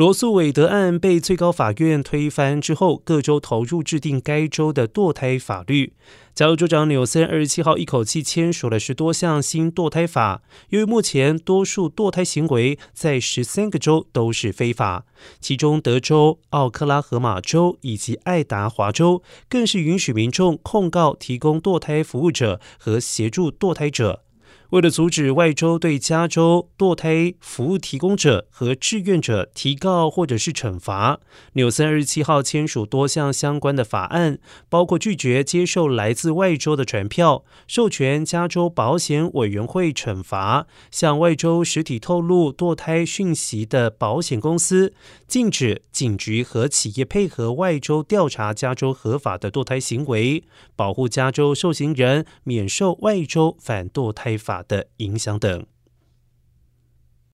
罗素韦德案被最高法院推翻之后，各州投入制定该州的堕胎法律。加州州长纽森二十七号一口气签署了十多项新堕胎法。由于目前多数堕胎行为在十三个州都是非法，其中德州、奥克拉荷马州以及爱达华州更是允许民众控告提供堕胎服务者和协助堕胎者。为了阻止外州对加州堕胎服务提供者和志愿者提告或者是惩罚，纽森二十七号签署多项相关的法案，包括拒绝接受来自外州的传票，授权加州保险委员会惩罚向外州实体透露堕胎讯息的保险公司，禁止警局和企业配合外州调查加州合法的堕胎行为，保护加州受刑人免受外州反堕胎法。的影响等。